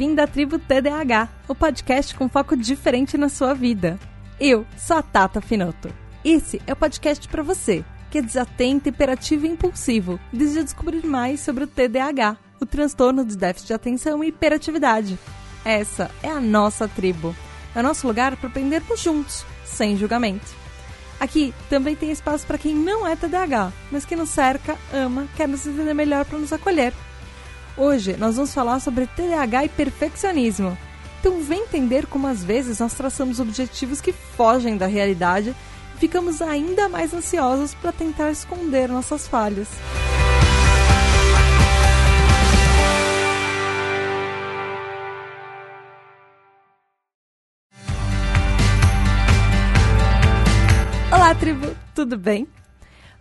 Bem-vindo à Tribo TDAH, o podcast com foco diferente na sua vida. Eu sou a Tata Finoto. Esse é o podcast para você, que é desatento, hiperativo e impulsivo, deseja descobrir mais sobre o TDAH, o transtorno de déficit de atenção e hiperatividade. Essa é a nossa tribo. É o nosso lugar para aprendermos juntos, sem julgamento. Aqui também tem espaço para quem não é TDAH, mas que nos cerca, ama, quer nos entender melhor para nos acolher. Hoje nós vamos falar sobre TDAH e perfeccionismo. Então vem entender como às vezes nós traçamos objetivos que fogem da realidade e ficamos ainda mais ansiosos para tentar esconder nossas falhas. Olá, tribo! Tudo bem?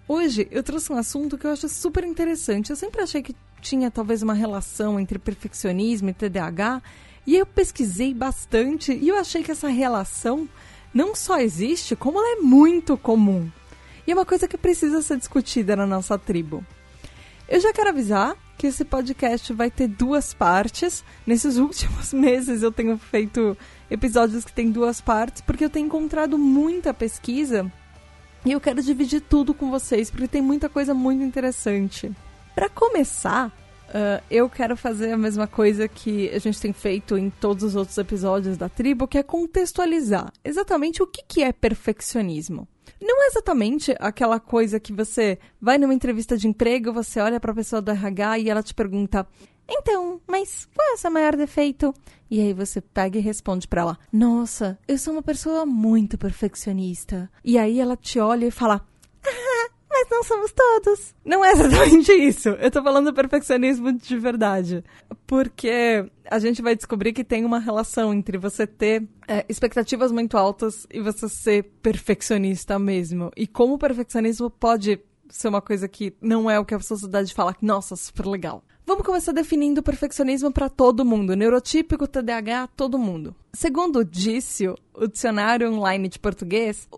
Hoje eu trouxe um assunto que eu acho super interessante. Eu sempre achei que tinha talvez uma relação entre perfeccionismo e TDAH, e eu pesquisei bastante e eu achei que essa relação não só existe, como ela é muito comum. E é uma coisa que precisa ser discutida na nossa tribo. Eu já quero avisar que esse podcast vai ter duas partes. Nesses últimos meses eu tenho feito episódios que têm duas partes, porque eu tenho encontrado muita pesquisa e eu quero dividir tudo com vocês, porque tem muita coisa muito interessante. Para começar, uh, eu quero fazer a mesma coisa que a gente tem feito em todos os outros episódios da tribo, que é contextualizar exatamente o que, que é perfeccionismo. Não é exatamente aquela coisa que você vai numa entrevista de emprego, você olha para a pessoa do RH e ela te pergunta: então, mas qual é o seu maior defeito? E aí você pega e responde para ela: Nossa, eu sou uma pessoa muito perfeccionista. E aí ela te olha e fala: Ah, mas não somos todos. Não é exatamente isso. Eu tô falando do perfeccionismo de verdade. Porque a gente vai descobrir que tem uma relação entre você ter é, expectativas muito altas e você ser perfeccionista mesmo. E como o perfeccionismo pode ser uma coisa que não é o que a sociedade fala, nossa, super legal. Vamos começar definindo o perfeccionismo para todo mundo, neurotípico, TDAH, todo mundo. Segundo o Dício, o dicionário online de português,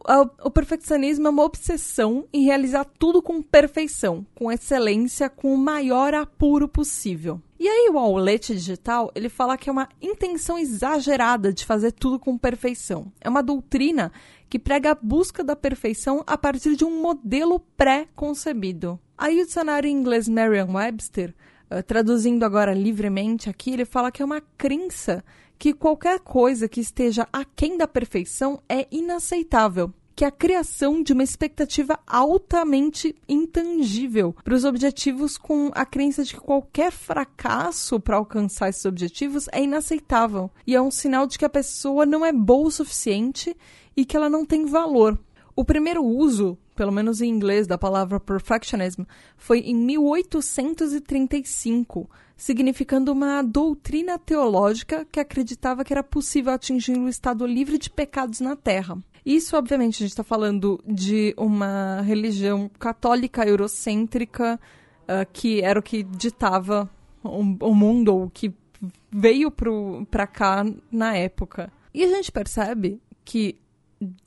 o perfeccionismo é uma obsessão em realizar tudo com perfeição, com excelência, com o maior apuro possível. E aí o Aulete Digital, ele fala que é uma intenção exagerada de fazer tudo com perfeição. É uma doutrina que prega a busca da perfeição a partir de um modelo pré-concebido. Aí o dicionário inglês Merriam-Webster traduzindo agora livremente aqui, ele fala que é uma crença que qualquer coisa que esteja aquém da perfeição é inaceitável. Que a criação de uma expectativa altamente intangível para os objetivos, com a crença de que qualquer fracasso para alcançar esses objetivos é inaceitável. E é um sinal de que a pessoa não é boa o suficiente e que ela não tem valor. O primeiro uso pelo menos em inglês, da palavra perfectionism, foi em 1835, significando uma doutrina teológica que acreditava que era possível atingir o estado livre de pecados na Terra. Isso, obviamente, a gente está falando de uma religião católica eurocêntrica uh, que era o que ditava o, o mundo, ou que veio para cá na época. E a gente percebe que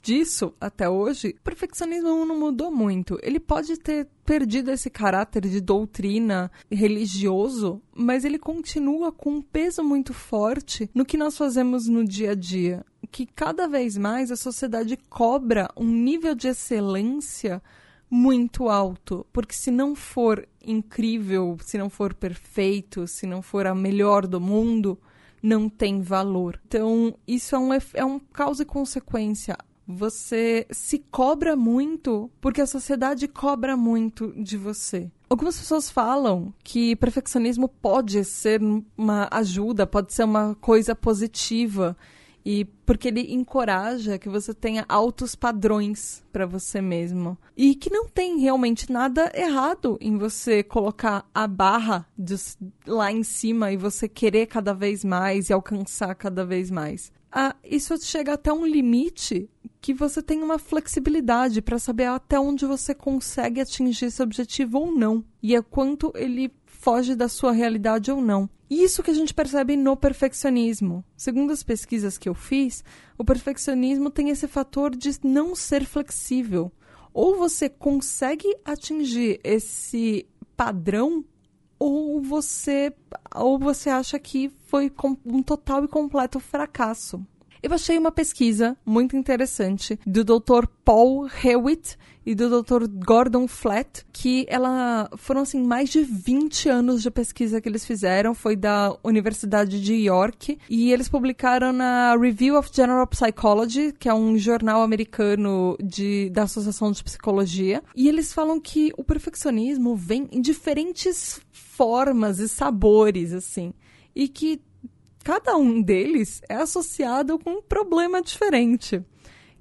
disso até hoje, o perfeccionismo não mudou muito. Ele pode ter perdido esse caráter de doutrina religioso, mas ele continua com um peso muito forte no que nós fazemos no dia a dia. Que cada vez mais a sociedade cobra um nível de excelência muito alto, porque se não for incrível, se não for perfeito, se não for a melhor do mundo, não tem valor. Então, isso é um, é um causa e consequência. Você se cobra muito porque a sociedade cobra muito de você. Algumas pessoas falam que perfeccionismo pode ser uma ajuda, pode ser uma coisa positiva e porque ele encoraja que você tenha altos padrões para você mesmo. E que não tem realmente nada errado em você colocar a barra de, lá em cima e você querer cada vez mais e alcançar cada vez mais. Ah, isso chega até um limite que você tem uma flexibilidade para saber até onde você consegue atingir esse objetivo ou não. E é quanto ele foge da sua realidade ou não. Isso que a gente percebe no perfeccionismo. Segundo as pesquisas que eu fiz, o perfeccionismo tem esse fator de não ser flexível. Ou você consegue atingir esse padrão ou você ou você acha que foi um total e completo fracasso. Eu achei uma pesquisa muito interessante do Dr. Paul Hewitt e do Dr. Gordon Flatt, que ela foram assim mais de 20 anos de pesquisa que eles fizeram, foi da Universidade de York, e eles publicaram na Review of General Psychology, que é um jornal americano de, da Associação de Psicologia, e eles falam que o perfeccionismo vem em diferentes formas e sabores assim, e que cada um deles é associado com um problema diferente.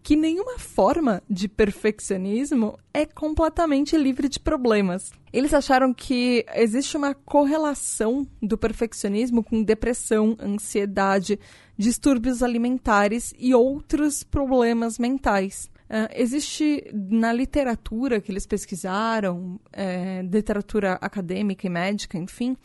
Que nenhuma forma de perfeccionismo é completamente livre de problemas. Eles acharam que existe uma correlação do perfeccionismo com depressão, ansiedade, distúrbios alimentares e outros problemas mentais. Uh, existe na literatura que eles pesquisaram, é, literatura acadêmica e médica, enfim,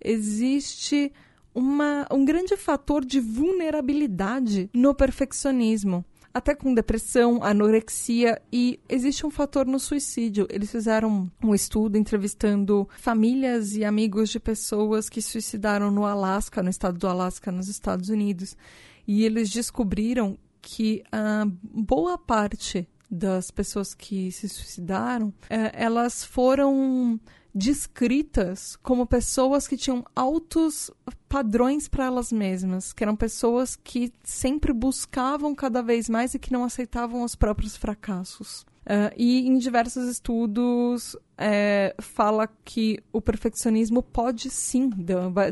existe uma, um grande fator de vulnerabilidade no perfeccionismo. Até com depressão, anorexia e existe um fator no suicídio. Eles fizeram um estudo entrevistando famílias e amigos de pessoas que suicidaram no Alasca, no estado do Alasca, nos Estados Unidos. E eles descobriram que a boa parte das pessoas que se suicidaram, é, elas foram descritas como pessoas que tinham altos padrões para elas mesmas, que eram pessoas que sempre buscavam cada vez mais e que não aceitavam os próprios fracassos. Uh, e em diversos estudos é, fala que o perfeccionismo pode sim,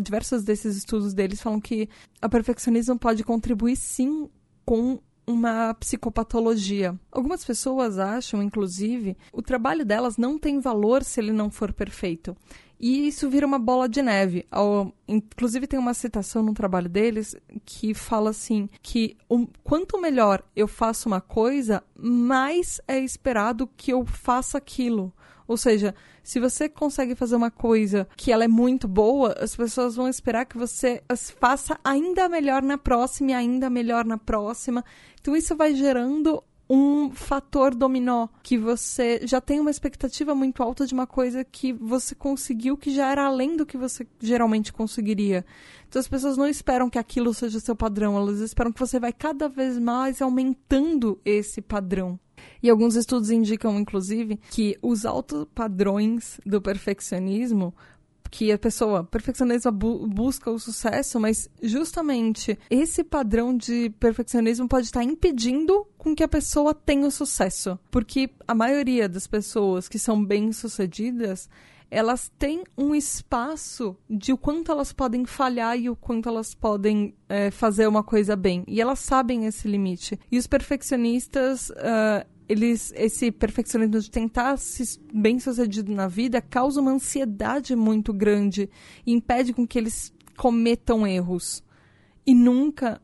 diversos desses estudos deles falam que o perfeccionismo pode contribuir sim com uma psicopatologia. Algumas pessoas acham, inclusive, o trabalho delas não tem valor se ele não for perfeito. E isso vira uma bola de neve. Inclusive, tem uma citação no trabalho deles que fala assim: que quanto melhor eu faço uma coisa, mais é esperado que eu faça aquilo. Ou seja, se você consegue fazer uma coisa que ela é muito boa, as pessoas vão esperar que você faça ainda melhor na próxima e ainda melhor na próxima. Então isso vai gerando um fator dominó que você já tem uma expectativa muito alta de uma coisa que você conseguiu que já era além do que você geralmente conseguiria. Então as pessoas não esperam que aquilo seja seu padrão, elas esperam que você vai cada vez mais aumentando esse padrão. E alguns estudos indicam, inclusive, que os altos padrões do perfeccionismo que a pessoa perfeccionismo bu busca o sucesso, mas justamente esse padrão de perfeccionismo pode estar impedindo com que a pessoa tenha o sucesso, porque a maioria das pessoas que são bem-sucedidas elas têm um espaço de o quanto elas podem falhar e o quanto elas podem é, fazer uma coisa bem. E elas sabem esse limite. E os perfeccionistas, uh, eles, esse perfeccionismo de tentar ser bem sucedido na vida causa uma ansiedade muito grande e impede com que eles cometam erros. E nunca.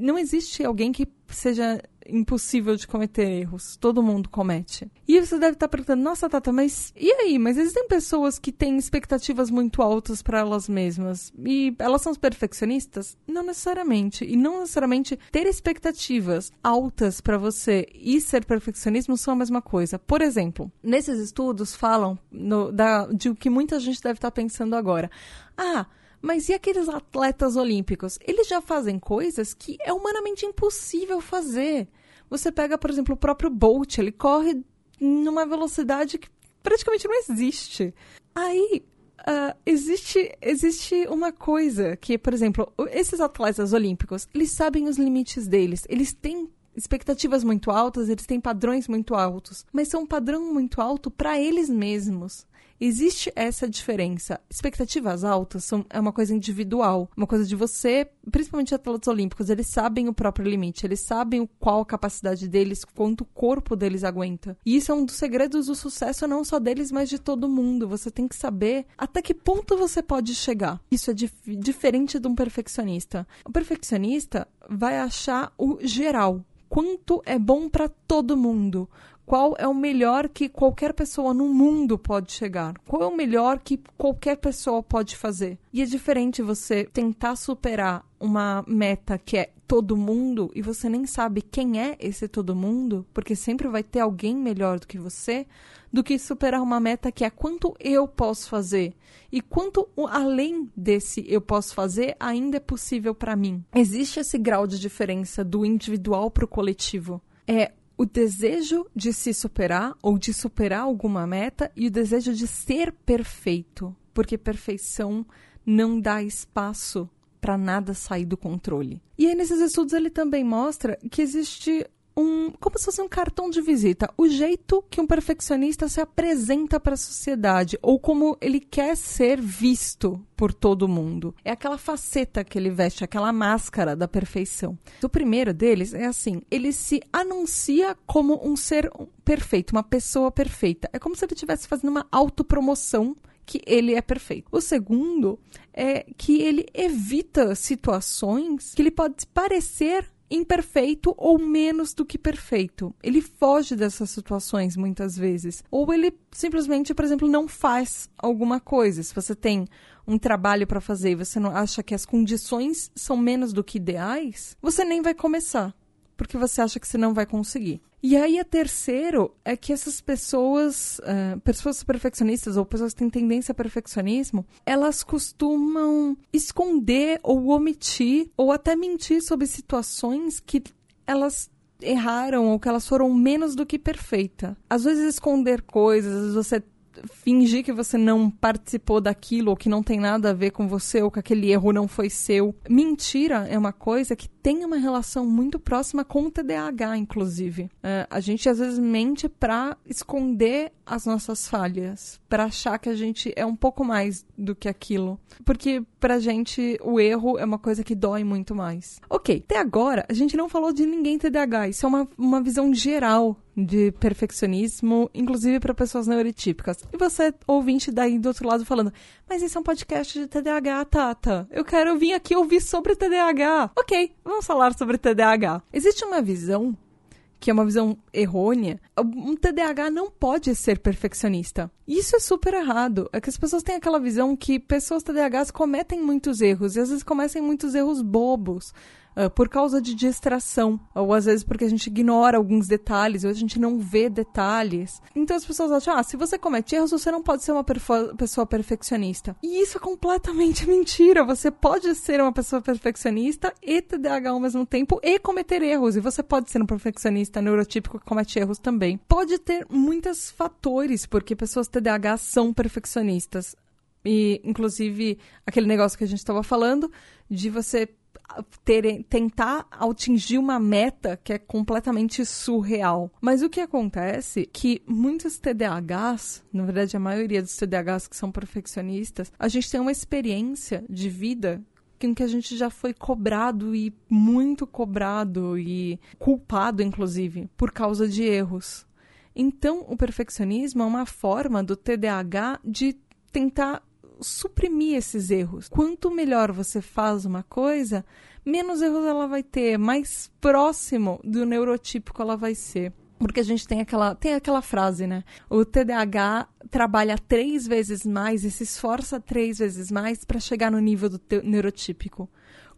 Não existe alguém que seja impossível de cometer erros. Todo mundo comete. E você deve estar perguntando: nossa, Tata, mas e aí? Mas existem pessoas que têm expectativas muito altas para elas mesmas e elas são perfeccionistas? Não necessariamente. E não necessariamente ter expectativas altas para você e ser perfeccionismo são a mesma coisa. Por exemplo, nesses estudos falam no, da, de o que muita gente deve estar pensando agora. Ah, mas e aqueles atletas olímpicos? Eles já fazem coisas que é humanamente impossível fazer. Você pega, por exemplo, o próprio Bolt, ele corre numa velocidade que praticamente não existe. Aí, uh, existe, existe uma coisa que, por exemplo, esses atletas olímpicos, eles sabem os limites deles, eles têm expectativas muito altas, eles têm padrões muito altos, mas são um padrão muito alto para eles mesmos. Existe essa diferença. Expectativas altas são, é uma coisa individual, uma coisa de você, principalmente atletas olímpicos, eles sabem o próprio limite, eles sabem qual a capacidade deles, quanto o corpo deles aguenta. E isso é um dos segredos do sucesso, não só deles, mas de todo mundo. Você tem que saber até que ponto você pode chegar. Isso é dif diferente de um perfeccionista. O perfeccionista vai achar o geral, quanto é bom para todo mundo, qual é o melhor que qualquer pessoa no mundo pode chegar, qual é o melhor que qualquer pessoa pode fazer. E é diferente você tentar superar uma meta que é todo mundo e você nem sabe quem é esse todo mundo, porque sempre vai ter alguém melhor do que você, do que superar uma meta que é quanto eu posso fazer e quanto além desse eu posso fazer ainda é possível para mim. Existe esse grau de diferença do individual para o coletivo. É o desejo de se superar ou de superar alguma meta e o desejo de ser perfeito, porque perfeição não dá espaço para nada sair do controle. E aí, nesses estudos, ele também mostra que existe um, como se fosse um cartão de visita, o jeito que um perfeccionista se apresenta para a sociedade ou como ele quer ser visto por todo mundo. É aquela faceta que ele veste, aquela máscara da perfeição. O primeiro deles é assim, ele se anuncia como um ser perfeito, uma pessoa perfeita. É como se ele estivesse fazendo uma autopromoção que ele é perfeito. O segundo é que ele evita situações que ele pode parecer imperfeito ou menos do que perfeito. Ele foge dessas situações muitas vezes. Ou ele simplesmente, por exemplo, não faz alguma coisa. Se você tem um trabalho para fazer e você não acha que as condições são menos do que ideais, você nem vai começar porque você acha que você não vai conseguir. E aí, a terceiro é que essas pessoas, uh, pessoas perfeccionistas ou pessoas que têm tendência a perfeccionismo, elas costumam esconder ou omitir ou até mentir sobre situações que elas erraram ou que elas foram menos do que perfeita. Às vezes esconder coisas, às vezes você fingir que você não participou daquilo ou que não tem nada a ver com você ou que aquele erro não foi seu. Mentira é uma coisa que tem uma relação muito próxima com o TDAH, inclusive. Uh, a gente às vezes mente para esconder as nossas falhas, para achar que a gente é um pouco mais do que aquilo. Porque pra gente o erro é uma coisa que dói muito mais. Ok, até agora a gente não falou de ninguém TDAH, isso é uma, uma visão geral de perfeccionismo, inclusive para pessoas neurotípicas. E você, ouvinte daí do outro lado, falando: Mas esse é um podcast de TDAH, Tata. Eu quero vir aqui ouvir sobre TDAH. Ok, vamos falar sobre TDAH. Existe uma visão que é uma visão errônea, um TDAH não pode ser perfeccionista. Isso é super errado. É que as pessoas têm aquela visão que pessoas TDAHs cometem muitos erros, e às vezes cometem muitos erros bobos uh, por causa de distração, ou às vezes porque a gente ignora alguns detalhes, ou a gente não vê detalhes. Então as pessoas acham, ah, se você comete erros, você não pode ser uma pessoa perfeccionista. E isso é completamente mentira. Você pode ser uma pessoa perfeccionista e TDAH ao mesmo tempo e cometer erros. E você pode ser um perfeccionista neurotípico que comete erros também. Pode ter muitos fatores porque pessoas TDAH são perfeccionistas. E, inclusive, aquele negócio que a gente estava falando, de você ter, tentar atingir uma meta que é completamente surreal. Mas o que acontece é que muitos TDAHs, na verdade a maioria dos TDAHs que são perfeccionistas, a gente tem uma experiência de vida em que a gente já foi cobrado e muito cobrado e culpado, inclusive, por causa de erros. Então, o perfeccionismo é uma forma do TDAH de tentar suprimir esses erros. Quanto melhor você faz uma coisa, menos erros ela vai ter, mais próximo do neurotípico ela vai ser. Porque a gente tem aquela, tem aquela frase, né? O TDAH trabalha três vezes mais e se esforça três vezes mais para chegar no nível do neurotípico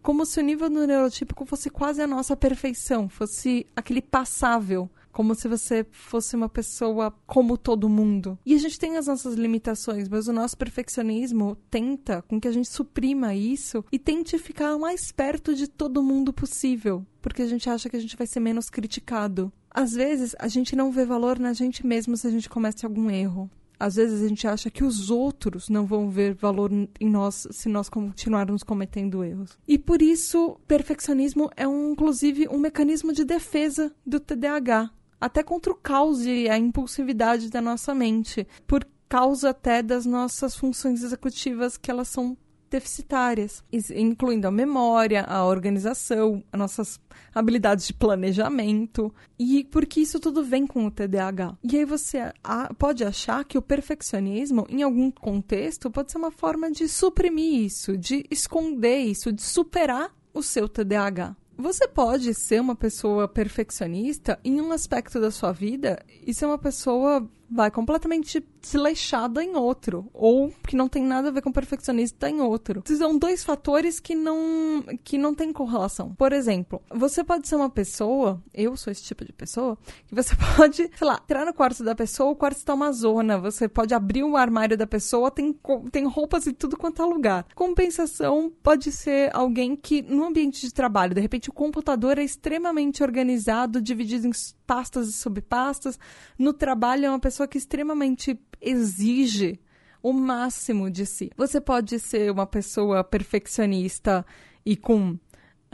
como se o nível do neurotípico fosse quase a nossa perfeição, fosse aquele passável como se você fosse uma pessoa como todo mundo. E a gente tem as nossas limitações, mas o nosso perfeccionismo tenta com que a gente suprima isso e tente ficar o mais perto de todo mundo possível, porque a gente acha que a gente vai ser menos criticado. Às vezes, a gente não vê valor na gente mesmo se a gente comete algum erro. Às vezes a gente acha que os outros não vão ver valor em nós se nós continuarmos cometendo erros. E por isso, perfeccionismo é um, inclusive um mecanismo de defesa do TDAH até contra o caos e a impulsividade da nossa mente, por causa até das nossas funções executivas que elas são deficitárias, incluindo a memória, a organização, as nossas habilidades de planejamento, e porque isso tudo vem com o TDAH. E aí você pode achar que o perfeccionismo, em algum contexto, pode ser uma forma de suprimir isso, de esconder isso, de superar o seu TDAH. Você pode ser uma pessoa perfeccionista em um aspecto da sua vida e ser uma pessoa vai completamente desleixada em outro, ou que não tem nada a ver com perfeccionista em outro. São dois fatores que não que não tem correlação. Por exemplo, você pode ser uma pessoa, eu sou esse tipo de pessoa, que você pode, sei lá, entrar no quarto da pessoa, o quarto está uma zona, você pode abrir o armário da pessoa, tem, tem roupas em tudo quanto é lugar. Compensação pode ser alguém que no ambiente de trabalho, de repente o computador é extremamente organizado, dividido em pastas e subpastas. No trabalho é uma pessoa que extremamente exige o máximo de si. Você pode ser uma pessoa perfeccionista e com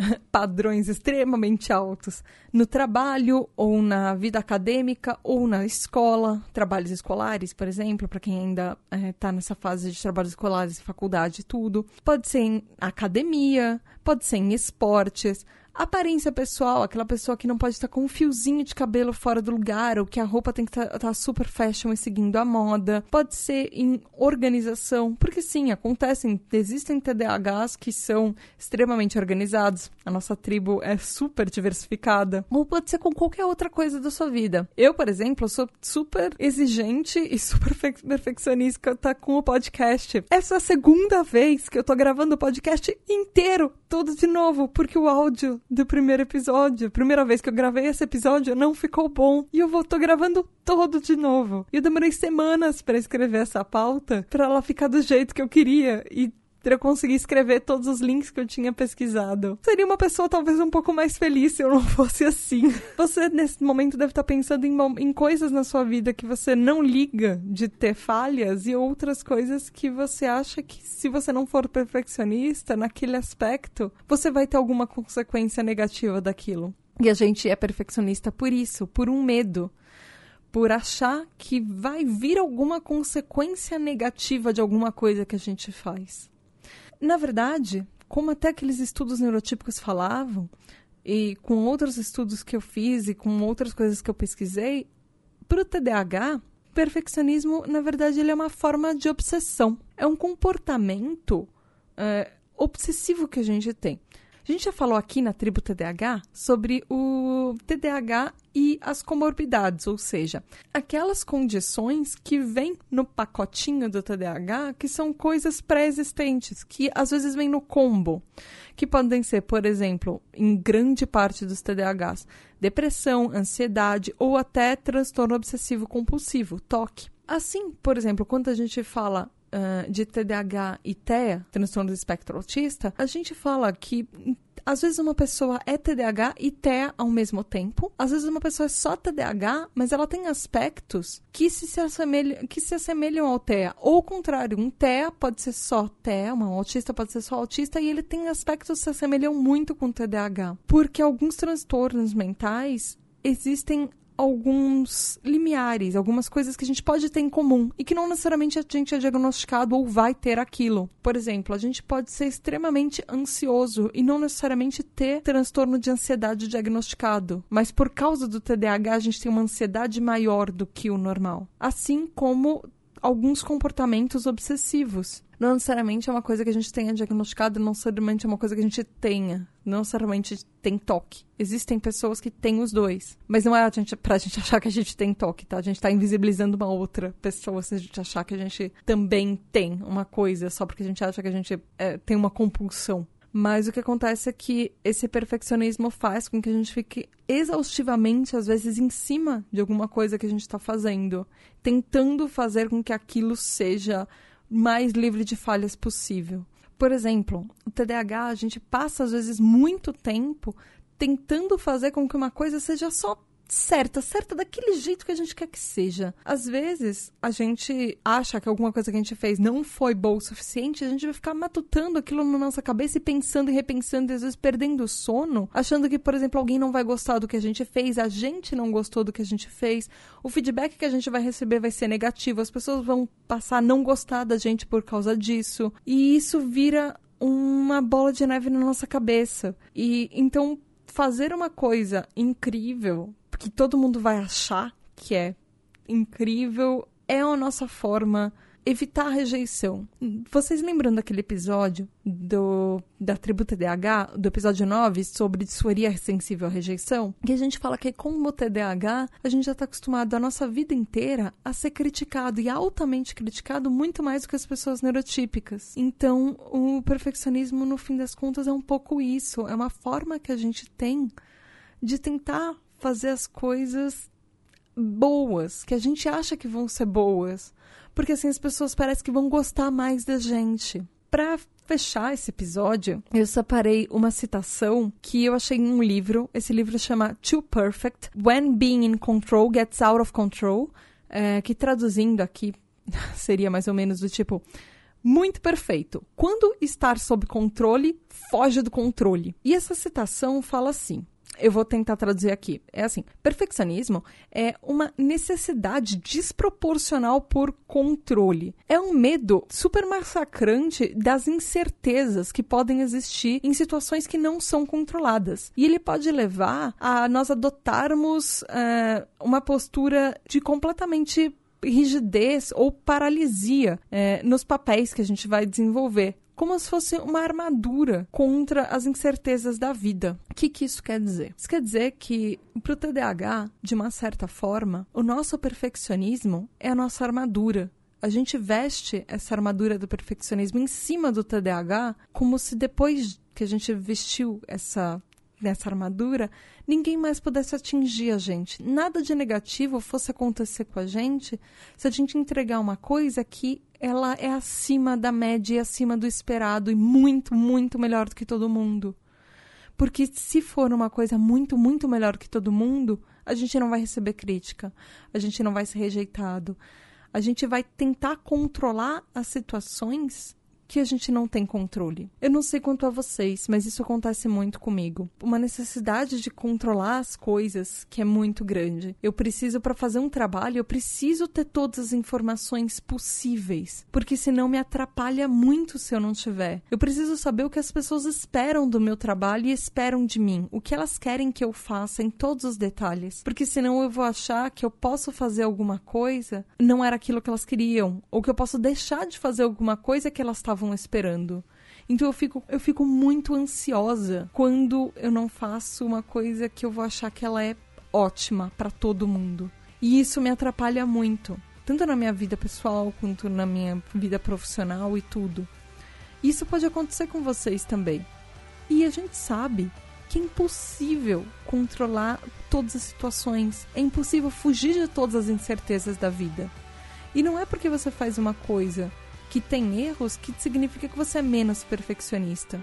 padrões extremamente altos no trabalho ou na vida acadêmica ou na escola, trabalhos escolares, por exemplo, para quem ainda está é, nessa fase de trabalhos escolares, faculdade, tudo. Pode ser em academia, pode ser em esportes, Aparência pessoal, aquela pessoa que não pode estar com um fiozinho de cabelo fora do lugar, ou que a roupa tem que estar, estar super fashion e seguindo a moda. Pode ser em organização, porque sim, acontecem, existem TDAHs que são extremamente organizados. A nossa tribo é super diversificada. Ou pode ser com qualquer outra coisa da sua vida. Eu, por exemplo, sou super exigente e super perfeccionista tá com o podcast. Essa é a segunda vez que eu tô gravando o podcast inteiro, todo de novo, porque o áudio do primeiro episódio. Primeira vez que eu gravei esse episódio não ficou bom. E eu vou, tô gravando todo de novo. E eu demorei semanas para escrever essa pauta, para ela ficar do jeito que eu queria. E para eu conseguir escrever todos os links que eu tinha pesquisado. Seria uma pessoa talvez um pouco mais feliz se eu não fosse assim. Você, nesse momento, deve estar pensando em, em coisas na sua vida que você não liga de ter falhas e outras coisas que você acha que, se você não for perfeccionista naquele aspecto, você vai ter alguma consequência negativa daquilo. E a gente é perfeccionista por isso, por um medo por achar que vai vir alguma consequência negativa de alguma coisa que a gente faz. Na verdade, como até aqueles estudos neurotípicos falavam, e com outros estudos que eu fiz e com outras coisas que eu pesquisei, para o TDAH, perfeccionismo, na verdade, ele é uma forma de obsessão. É um comportamento é, obsessivo que a gente tem. A gente já falou aqui na tribo TDAH sobre o TDAH e as comorbidades, ou seja, aquelas condições que vêm no pacotinho do TDAH que são coisas pré-existentes, que às vezes vêm no combo, que podem ser, por exemplo, em grande parte dos TDAHs, depressão, ansiedade ou até transtorno obsessivo compulsivo, TOC. Assim, por exemplo, quando a gente fala uh, de TDAH e TEA, transtorno do espectro autista, a gente fala que às vezes uma pessoa é TDAH e TEA ao mesmo tempo. Às vezes uma pessoa é só TDAH, mas ela tem aspectos que se, se, assemelham, que se assemelham ao TEA. Ou o contrário, um TEA pode ser só TEA, um autista pode ser só autista, e ele tem aspectos que se assemelham muito com o TDAH. Porque alguns transtornos mentais existem alguns limiares, algumas coisas que a gente pode ter em comum e que não necessariamente a gente é diagnosticado ou vai ter aquilo. Por exemplo, a gente pode ser extremamente ansioso e não necessariamente ter transtorno de ansiedade diagnosticado, mas por causa do TDAH a gente tem uma ansiedade maior do que o normal. Assim como alguns comportamentos obsessivos. Não necessariamente é uma coisa que a gente tenha diagnosticado, não necessariamente é uma coisa que a gente tenha, não necessariamente tem toque. Existem pessoas que têm os dois, mas não é a gente, pra gente achar que a gente tem toque, tá? A gente tá invisibilizando uma outra pessoa se a gente achar que a gente também tem uma coisa, só porque a gente acha que a gente é, tem uma compulsão. Mas o que acontece é que esse perfeccionismo faz com que a gente fique exaustivamente, às vezes, em cima de alguma coisa que a gente está fazendo, tentando fazer com que aquilo seja mais livre de falhas possível. Por exemplo, o TDAH, a gente passa, às vezes, muito tempo tentando fazer com que uma coisa seja só certa, certa daquele jeito que a gente quer que seja. Às vezes, a gente acha que alguma coisa que a gente fez não foi boa o suficiente, a gente vai ficar matutando aquilo na nossa cabeça e pensando e repensando, e às vezes perdendo o sono, achando que, por exemplo, alguém não vai gostar do que a gente fez, a gente não gostou do que a gente fez, o feedback que a gente vai receber vai ser negativo, as pessoas vão passar a não gostar da gente por causa disso, e isso vira uma bola de neve na nossa cabeça. E então fazer uma coisa incrível que todo mundo vai achar que é incrível é a nossa forma evitar a rejeição. Vocês lembram daquele episódio do da tribo TDAH, do episódio 9, sobre disforia sensível à rejeição? Que a gente fala que com o TDAH, a gente já está acostumado a nossa vida inteira a ser criticado e altamente criticado muito mais do que as pessoas neurotípicas. Então, o perfeccionismo, no fim das contas, é um pouco isso. É uma forma que a gente tem de tentar fazer as coisas boas, que a gente acha que vão ser boas, porque assim as pessoas parecem que vão gostar mais da gente. Para fechar esse episódio, eu separei uma citação que eu achei em um livro. Esse livro chama Too Perfect: When Being in Control Gets Out of Control, é, que traduzindo aqui seria mais ou menos do tipo muito perfeito. Quando estar sob controle, foge do controle. E essa citação fala assim: eu vou tentar traduzir aqui. É assim: perfeccionismo é uma necessidade desproporcional por controle. É um medo super massacrante das incertezas que podem existir em situações que não são controladas. E ele pode levar a nós adotarmos uh, uma postura de completamente rigidez ou paralisia é, nos papéis que a gente vai desenvolver como se fosse uma armadura contra as incertezas da vida. O que, que isso quer dizer? Isso quer dizer que, para o TDAH, de uma certa forma, o nosso perfeccionismo é a nossa armadura. A gente veste essa armadura do perfeccionismo em cima do TDAH, como se depois que a gente vestiu essa nessa armadura, ninguém mais pudesse atingir a gente. Nada de negativo fosse acontecer com a gente se a gente entregar uma coisa que ela é acima da média e acima do esperado e muito, muito melhor do que todo mundo. Porque se for uma coisa muito, muito melhor que todo mundo, a gente não vai receber crítica, a gente não vai ser rejeitado. A gente vai tentar controlar as situações que a gente não tem controle. Eu não sei quanto a vocês, mas isso acontece muito comigo. Uma necessidade de controlar as coisas que é muito grande. Eu preciso, para fazer um trabalho, eu preciso ter todas as informações possíveis, porque senão me atrapalha muito se eu não tiver. Eu preciso saber o que as pessoas esperam do meu trabalho e esperam de mim, o que elas querem que eu faça em todos os detalhes, porque senão eu vou achar que eu posso fazer alguma coisa, não era aquilo que elas queriam, ou que eu posso deixar de fazer alguma coisa que elas estavam estavam esperando. Então eu fico, eu fico muito ansiosa quando eu não faço uma coisa que eu vou achar que ela é ótima para todo mundo. E isso me atrapalha muito, tanto na minha vida pessoal quanto na minha vida profissional e tudo. Isso pode acontecer com vocês também. E a gente sabe que é impossível controlar todas as situações, é impossível fugir de todas as incertezas da vida. E não é porque você faz uma coisa que tem erros que significa que você é menos perfeccionista.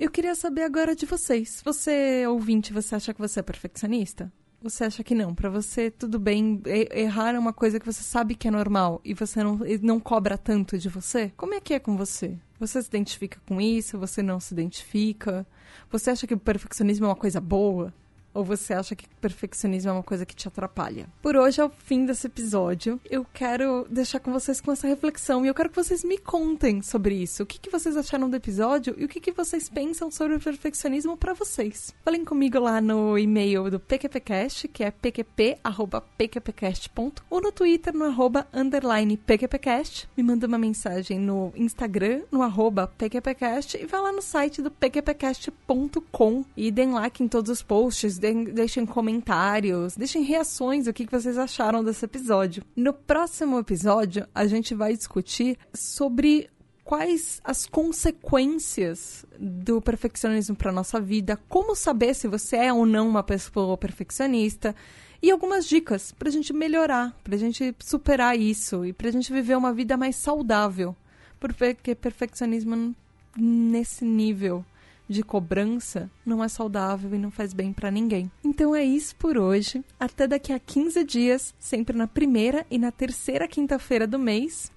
Eu queria saber agora de vocês. Você, ouvinte, você acha que você é perfeccionista? Você acha que não? Para você, tudo bem. Errar é uma coisa que você sabe que é normal e você não, não cobra tanto de você? Como é que é com você? Você se identifica com isso? Você não se identifica? Você acha que o perfeccionismo é uma coisa boa? Ou você acha que perfeccionismo é uma coisa que te atrapalha? Por hoje é o fim desse episódio. Eu quero deixar com vocês com essa reflexão e eu quero que vocês me contem sobre isso. O que, que vocês acharam do episódio e o que, que vocês pensam sobre o perfeccionismo para vocês. Falem comigo lá no e-mail do PQPcast, que é pqp.pqpcast.com ou no Twitter no arroba underline PQPcast. Me manda uma mensagem no Instagram, no arroba PQPcast e vá lá no site do pqpcast.com e deem like em todos os posts, deixem comentários, deixem reações, o que vocês acharam desse episódio. No próximo episódio, a gente vai discutir sobre quais as consequências do perfeccionismo para nossa vida, como saber se você é ou não uma pessoa perfeccionista e algumas dicas para a gente melhorar, para a gente superar isso e para a gente viver uma vida mais saudável, porque perfeccionismo nesse nível de cobrança não é saudável e não faz bem para ninguém. Então é isso por hoje. Até daqui a 15 dias, sempre na primeira e na terceira quinta-feira do mês,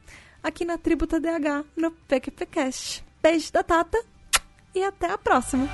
aqui na Tributa DH, no PQPcast. Beijo da Tata e até a próxima!